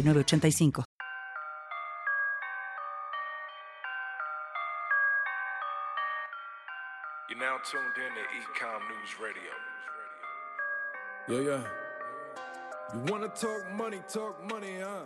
8985. You're now tuned in to Ecom News Radio. Yeah, yeah. You wanna talk money, talk money, huh?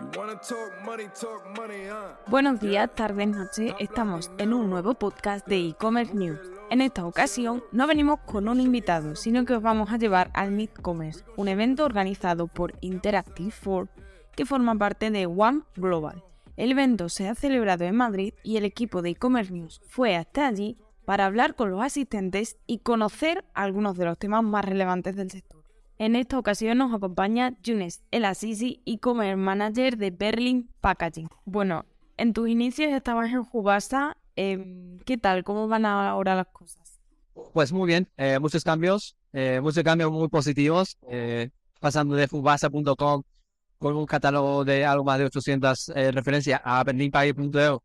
You wanna talk money, talk money, huh? Buenos días, tardes, noches. Estamos en un nuevo podcast de e-commerce news. En esta ocasión no venimos con un invitado, sino que os vamos a llevar al Mid-Commerce, un evento organizado por Interactive 4 que forma parte de One Global. El evento se ha celebrado en Madrid y el equipo de e-commerce news fue hasta allí para hablar con los asistentes y conocer algunos de los temas más relevantes del sector. En esta ocasión nos acompaña Yunes El Asisi, e-commerce manager de Berlin Packaging. Bueno, en tus inicios estabas en Jubasa. Em, ¿Qué tal? ¿Cómo van ahora las cosas? Pues muy bien, eh, muchos cambios, eh, muchos cambios muy positivos, eh, pasando de fubasa.com con un catálogo de algo más de 800 eh, referencias a berlinpay.eu,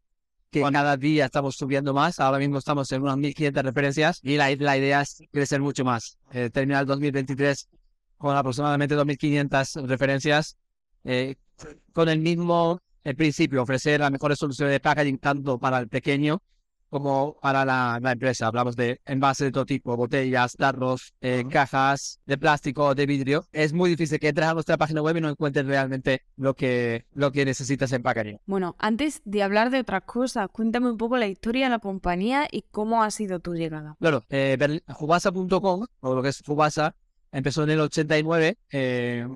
que cada día estamos subiendo más. Ahora mismo estamos en unas 1.500 referencias y la, la idea es crecer mucho más. Eh, terminar el 2023 con aproximadamente 2.500 referencias, eh, con el mismo principio, ofrecer las mejores soluciones de packaging tanto para el pequeño como para la, empresa. Hablamos de envases de todo tipo, botellas, tarros, eh, cajas de plástico, de vidrio. Es muy difícil que entres a nuestra página web y no encuentres realmente lo que, lo que necesitas en packaging. Bueno, antes de hablar de otras cosas, cuéntame un poco la historia de la compañía y cómo ha sido tu llegada. Claro, eh, Fubasa.com, o lo que es Fubasa, empezó en el 89 eh,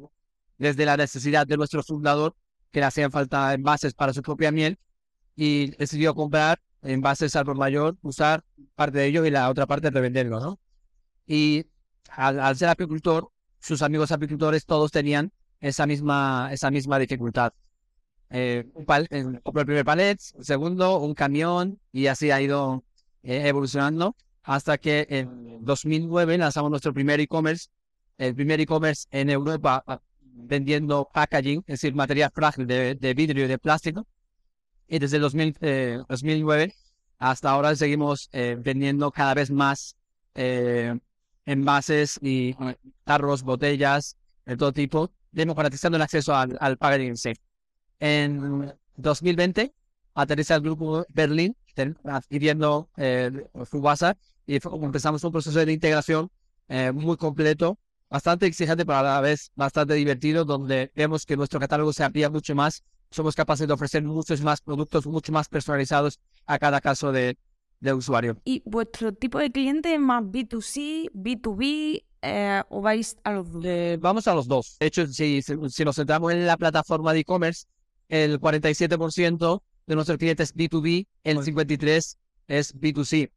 desde la necesidad de nuestro fundador que le hacían falta envases para su propia miel y decidió comprar envases al por mayor, usar parte de ellos y la otra parte revenderlo, ¿no? Y al, ser apicultor, sus amigos apicultores todos tenían esa misma, esa misma dificultad. Eh, un pal, el primer palet, el segundo, un camión, y así ha ido eh, evolucionando hasta que en 2009 lanzamos nuestro primer e-commerce, el primer e-commerce en Europa vendiendo packaging, es decir, material frágil de, de vidrio y de plástico, y desde el 2009 eh, hasta ahora seguimos eh, vendiendo cada vez más eh, envases y tarros, botellas de todo tipo, democratizando el acceso al, al packaging. En 2020 aterriza el grupo Berlín adquiriendo eh, y empezamos un proceso de integración muy completo, bastante exigente, pero a la vez bastante divertido, donde vemos que nuestro catálogo se amplía mucho más somos capaces de ofrecer muchos más productos, mucho más personalizados a cada caso de, usuario. ¿Y vuestro tipo de cliente es más B2C, B2B eh, o vais a los dos? Eh, vamos a los dos. De hecho, si, si nos centramos en la plataforma de e-commerce, el 47% de nuestros clientes es B2B, el 53% es B2C.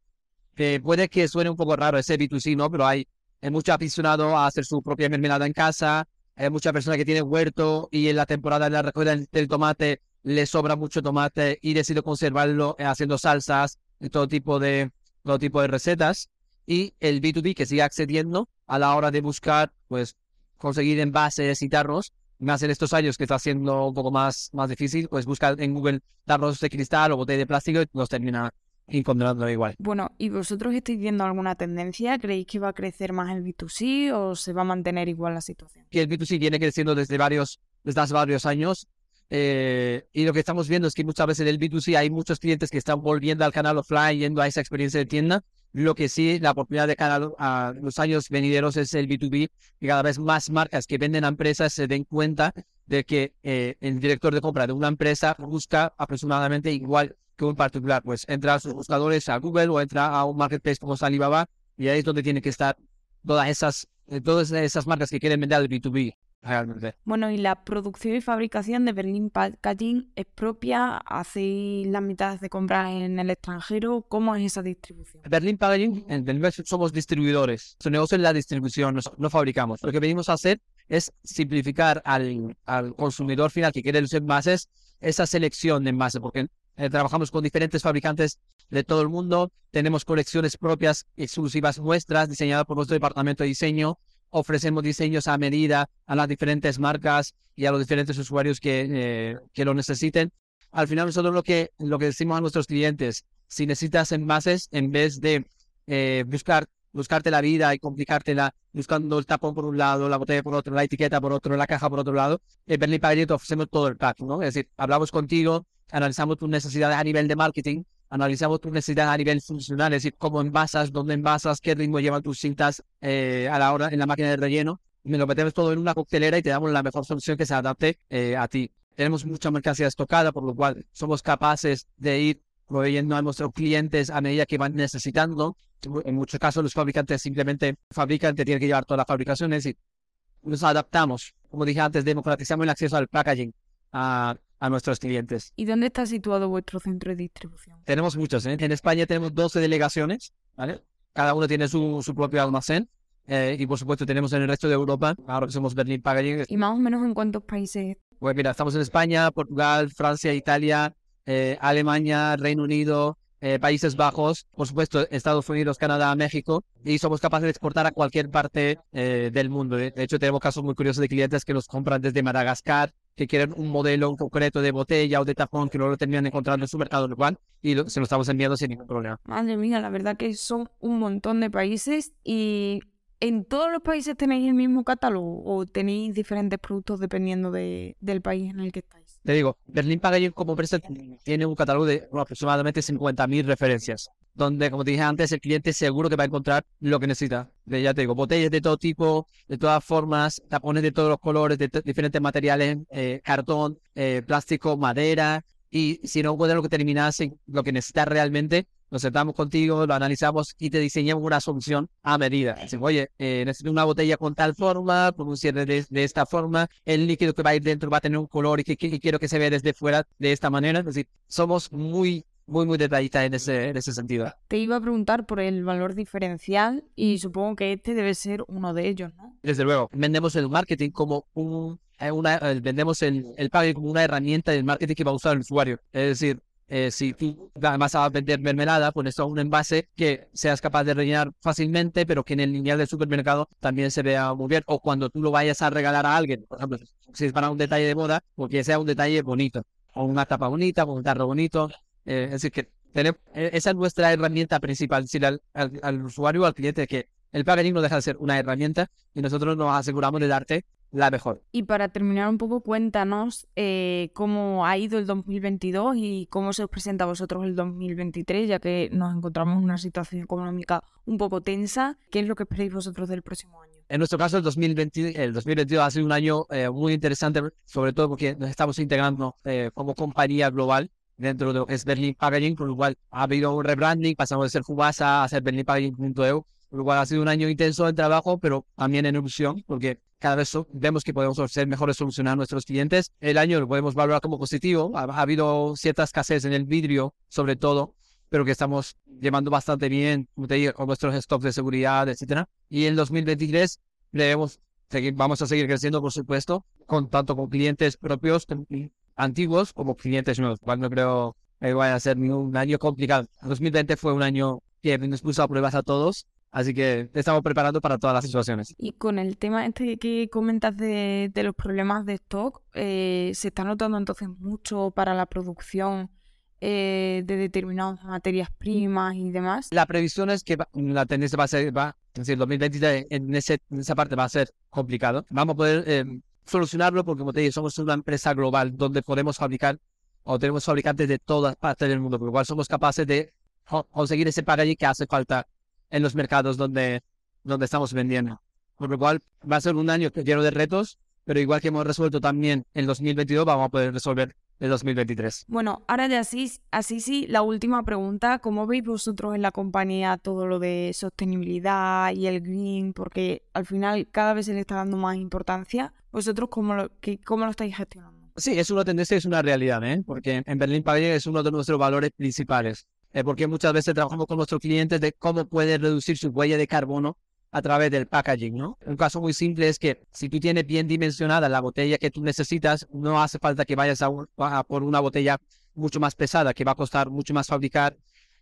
puede que suene un poco raro ese B2C, ¿no? Pero hay, hay mucho aficionado a hacer su propia mermelada en casa, hay muchas personas que tienen huerto y en la temporada de la recogida del tomate le sobra mucho tomate y decide conservarlo eh, haciendo salsas, todo tipo de, todo tipo de recetas. Y el B2B que sigue accediendo a la hora de buscar, pues, conseguir envases y tarros, más en estos años que está siendo un poco más, más difícil, pues busca en Google tarros de cristal o botella de plástico y los termina encontrando igual. Bueno, ¿y vosotros estáis viendo alguna tendencia? ¿Creéis que va a crecer más el B2C o se va a mantener igual la situación? Que el B2C viene creciendo desde varios, desde hace varios años. Eh, y lo que estamos viendo es que muchas veces en el B2C hay muchos clientes que están volviendo al canal offline, yendo a esa experiencia de tienda. Lo que sí, la oportunidad de canal a los años venideros es el B2B, y cada vez más marcas que venden a empresas se den cuenta de que eh, el director de compra de una empresa busca aproximadamente igual que un particular. Pues entra a sus buscadores a Google o entra a un marketplace como Alibaba y ahí es donde tiene que estar todas esas, eh, todas esas marcas que quieren vender al B2B. Realmente. Bueno, y la producción y fabricación de Berlin Packaging es propia, hacéis la mitad de compras en el extranjero, ¿cómo es esa distribución? Berlin Packaging, en Berlin somos distribuidores, su negocio es la distribución, no fabricamos. Lo que venimos a hacer es simplificar al, al consumidor final que quiere los envases esa selección de envases, porque eh, trabajamos con diferentes fabricantes de todo el mundo, tenemos colecciones propias exclusivas nuestras, diseñadas por nuestro departamento de diseño, ofrecemos diseños a medida a las diferentes marcas y a los diferentes usuarios que, eh, que lo necesiten. Al final nosotros lo que, lo que decimos a nuestros clientes, si necesitas envases, en vez de eh, buscar buscarte la vida y complicártela buscando el tapón por un lado, la botella por otro, la etiqueta por otro, la caja por otro lado. En Berlin te ofrecemos todo el pack, ¿no? Es decir, hablamos contigo, analizamos tus necesidades a nivel de marketing, analizamos tus necesidades a nivel funcional, es decir, cómo envasas, dónde envasas, qué ritmo llevan tus cintas eh, a la hora en la máquina de relleno. Me lo metemos todo en una coctelera y te damos la mejor solución que se adapte eh, a ti. Tenemos mucha mercancía estocada, por lo cual somos capaces de ir proveyendo a nuestros clientes a medida que van necesitando. En muchos casos los fabricantes simplemente fabrican, te tienen que llevar toda la fabricación, es decir, nos adaptamos. Como dije antes, democratizamos el acceso al packaging a, a nuestros clientes. ¿Y dónde está situado vuestro centro de distribución? Tenemos muchos, ¿eh? En España tenemos 12 delegaciones, ¿vale? Cada uno tiene su, su propio almacén. eh, y por supuesto tenemos en el resto de Europa, ahora que somos Berlin Packaging. ¿Y más o menos en cuántos países? Pues mira, estamos en España, Portugal, Francia, Italia, eh, Alemania, Reino Unido, eh, Países Bajos, por supuesto Estados Unidos, Canadá, México, y somos capaces de exportar a cualquier parte eh, del mundo. De hecho, tenemos casos muy curiosos de clientes que nos compran desde Madagascar, que quieren un modelo concreto de botella o de tapón que no lo terminan encontrando en su mercado local y se lo estamos enviando sin ningún problema. Madre mía, la verdad que son un montón de países y ¿en todos los países tenéis el mismo catálogo o tenéis diferentes productos dependiendo de, del país en el que estáis? Te digo, Berlin Packaging como empresa tiene un catálogo de aproximadamente 50.000 referencias, donde, como te dije antes, el cliente seguro que va a encontrar lo que necesita. Ya te digo, botellas de todo tipo, de todas formas, tapones de todos los colores, de diferentes materiales, eh, cartón, eh, plástico, madera, y si no encuentras lo que terminas en lo que necesitas realmente, nos sentamos contigo, lo analizamos y te diseñamos una solución a medida. Decimos, oye, eh, necesito una botella con tal forma, con un cierre de, de esta forma, el líquido que va a ir dentro va a tener un color y que, que- que quiero que se vea desde fuera de esta manera. Es decir, somos muy, muy, muy detallistas en ese, en ese sentido. Te iba a preguntar por el valor diferencial y supongo que este debe ser uno de ellos, ¿no? Desde luego, vendemos el marketing como un, eh, una, eh, vendemos el, el packaging como una herramienta del marketing que va a usar el usuario. Es decir, eh, si tú vas a vender mermelada, pues es un envase que seas capaz de rellenar fácilmente, pero que en el lineal del supermercado también se vea muy bien. O cuando tú lo vayas a regalar a alguien, por ejemplo, si es para un detalle de boda, porque sea un detalle bonito, o una tapa bonita, o un tarro bonito. Eh, es decir, que tenemos, eh, esa es nuestra herramienta principal, decir al, al, al usuario o al cliente que el packaging no deja de ser una herramienta y nosotros nos aseguramos de darte la mejor. Y para terminar un poco, cuéntanos eh, cómo ha ido el 2022 y cómo se os presenta a vosotros el 2023, ya que nos encontramos en una situación económica un poco tensa. ¿Qué es lo que esperáis vosotros del próximo año? En nuestro caso, el, 2020, el 2022 ha sido un año eh, muy interesante, sobre todo porque nos estamos integrando eh, como compañía global dentro de lo que es Berlin Packaging, con lo cual ha habido un rebranding, pasamos de ser Fubasa a ser Berlin Con lo cual ha sido un año intenso de trabajo, pero también en evolución, porque cada vez vemos que podemos ofrecer mejores soluciones a nuestros clientes. El año lo podemos valorar como positivo, ha, ha habido cierta escasez en el vidrio, sobre todo, pero que estamos llevando bastante bien, como te digo, con nuestros stocks de seguridad, etcétera. Y en 2023 debemos seguir, vamos a seguir creciendo, por supuesto, con tanto con clientes propios antiguos como clientes nuevos, cual no creo que vaya a ser un año complicado. 2020 fue un año que nos puso a pruebas a todos, así que estamos preparando para todas las situaciones. Y con el tema este que comentas de, de los problemas de stock, eh, ¿se está notando entonces mucho para la producción eh, de determinadas materias primas y demás? La previsión es que va- la tendencia va a ser, va, es decir, 2023 en, ese, en esa parte va a ser complicado. Vamos a poder eh, solucionarlo porque, como te digo, somos una empresa global donde podemos fabricar o tenemos fabricantes de todas partes del mundo, por lo cual somos capaces de co- conseguir ese packaging que hace falta en los mercados donde, donde estamos vendiendo. Por lo cual va a ser un año lleno de retos, pero igual que hemos resuelto también el 2022, vamos a poder resolver el 2023. Bueno, ahora ya sí, así sí, la última pregunta, ¿cómo veis vosotros en la compañía todo lo de sostenibilidad y el green? Porque al final cada vez se le está dando más importancia. ¿Vosotros cómo lo, qué- cómo lo estáis gestionando? Sí, es una tendencia, es una realidad, ¿eh? Porque en Berlín Packaging es uno de nuestros valores principales. Eh, porque muchas veces trabajamos con nuestros clientes de cómo puede reducir su huella de carbono a través del packaging, ¿no? Un caso muy simple es que si tú tienes bien dimensionada la botella que tú necesitas, no hace falta que vayas a, por una botella mucho más pesada, que va a costar mucho más fabricar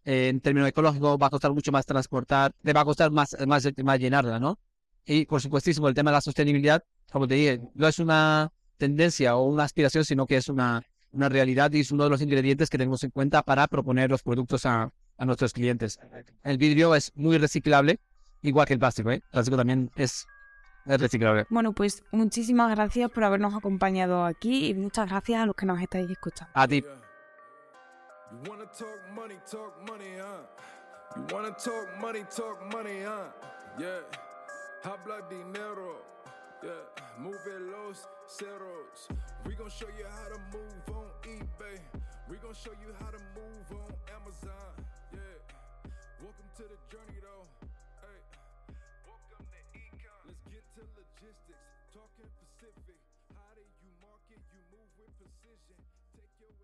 eh, en términos ecológicos, va a costar mucho más transportar, te va a costar más, más, más llenarla, ¿no? Y por supuestísimo, el tema de la sostenibilidad, como te dije, no es una tendencia o una aspiración, sino que es una, una realidad y es uno de los ingredientes que tenemos en cuenta para proponer los productos a, a nuestros clientes. El vidrio es muy reciclable, igual que el plástico, ¿eh? El plástico también es, es reciclable. Bueno, pues muchísimas gracias por habernos acompañado aquí y muchas gracias a los que nos estáis escuchando. A ti. You wanna talk money, talk money, huh? You wanna talk money, talk money, huh? Yeah. Habla dinero. Yeah. Move los ceros. We gon' show you how to move on eBay. We gon' show you how to move on Amazon. Yeah. Welcome to the journey though. Hey. Welcome to Econ. Let's get to logistics. Talking Pacific. How do you market? You move with precision. Take your